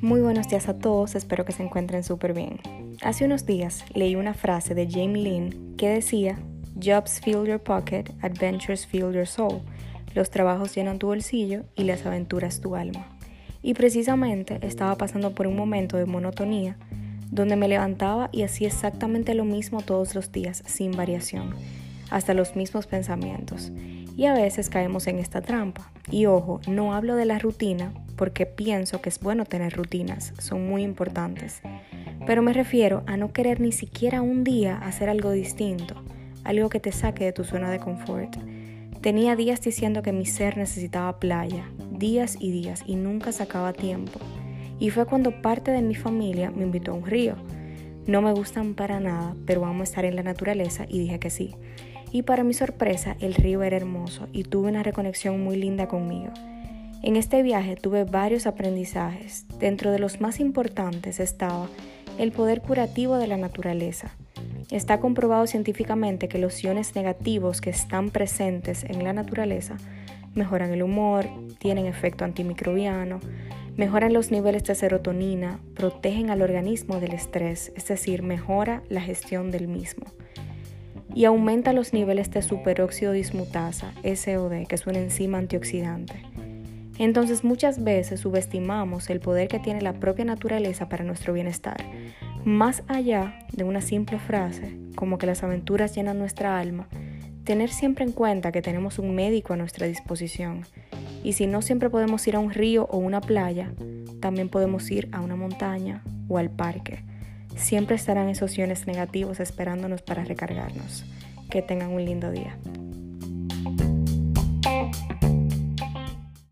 Muy buenos días a todos, espero que se encuentren súper bien. Hace unos días leí una frase de Jamie Lynn que decía, Jobs fill your pocket, adventures fill your soul. Los trabajos llenan tu bolsillo y las aventuras tu alma. Y precisamente estaba pasando por un momento de monotonía donde me levantaba y hacía exactamente lo mismo todos los días, sin variación, hasta los mismos pensamientos. Y a veces caemos en esta trampa. Y ojo, no hablo de la rutina porque pienso que es bueno tener rutinas, son muy importantes. Pero me refiero a no querer ni siquiera un día hacer algo distinto, algo que te saque de tu zona de confort. Tenía días diciendo que mi ser necesitaba playa, días y días, y nunca sacaba tiempo. Y fue cuando parte de mi familia me invitó a un río. No me gustan para nada, pero vamos a estar en la naturaleza y dije que sí. Y para mi sorpresa, el río era hermoso y tuve una reconexión muy linda conmigo. En este viaje tuve varios aprendizajes. Dentro de los más importantes estaba el poder curativo de la naturaleza. Está comprobado científicamente que los iones negativos que están presentes en la naturaleza mejoran el humor, tienen efecto antimicrobiano, mejoran los niveles de serotonina, protegen al organismo del estrés, es decir, mejora la gestión del mismo. Y aumenta los niveles de superóxido dismutasa, SOD, que es una enzima antioxidante. Entonces muchas veces subestimamos el poder que tiene la propia naturaleza para nuestro bienestar, más allá de una simple frase como que las aventuras llenan nuestra alma, tener siempre en cuenta que tenemos un médico a nuestra disposición y si no siempre podemos ir a un río o una playa, también podemos ir a una montaña o al parque. Siempre estarán esos iones negativos esperándonos para recargarnos. Que tengan un lindo día.